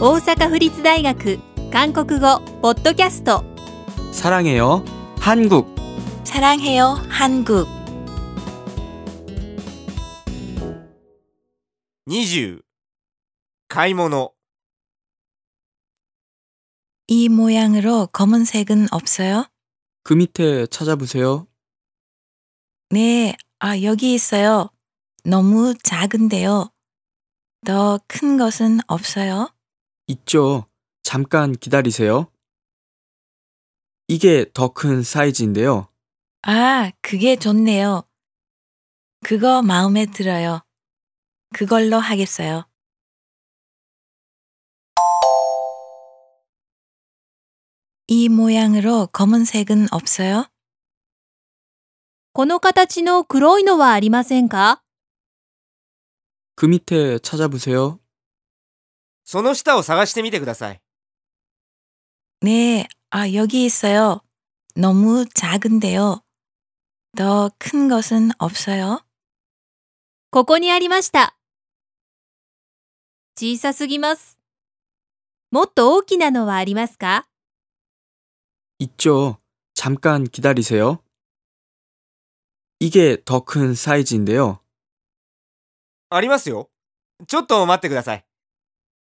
大阪府立大学韓国語ポッドキャスト 사랑해요. 한국. 사랑해요, 한국. 20買い物 이 모양으로 검은색은 없어요? 그 밑에 찾아보세요. 네, 아, 여기 있어요. 너무 작은데요. 더 큰 것은 없어요? 있죠. 잠깐 기다리세요. 이게 더 큰 사이즈인데요. 아, 그게 좋네요. 그거 마음에 들어요. 그걸로 하겠어요. 이 모양으로 검은색은 없어요? この形の黒いのはありませんか 그 밑에 찾아보세요. その下を探してみてください 네, 아, 여기 있어요. 너무 작은데요. 더 큰 것은 없어요? ここにありました。小さすぎます。もっと大きなのはありますか 있죠. 잠깐 기다리세요. 이게 더 큰 사이즈인데요. ありますよちょっと待ってください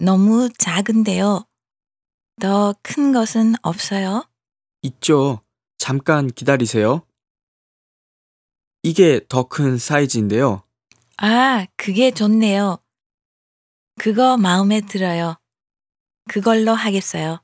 너무 작은데요. 더 큰 것은 없어요? 있죠. 잠깐 기다리세요. 이게 더 큰 사이즈인데요. 아, 그게 좋네요. 그거 마음에 들어요. 그걸로 하겠어요.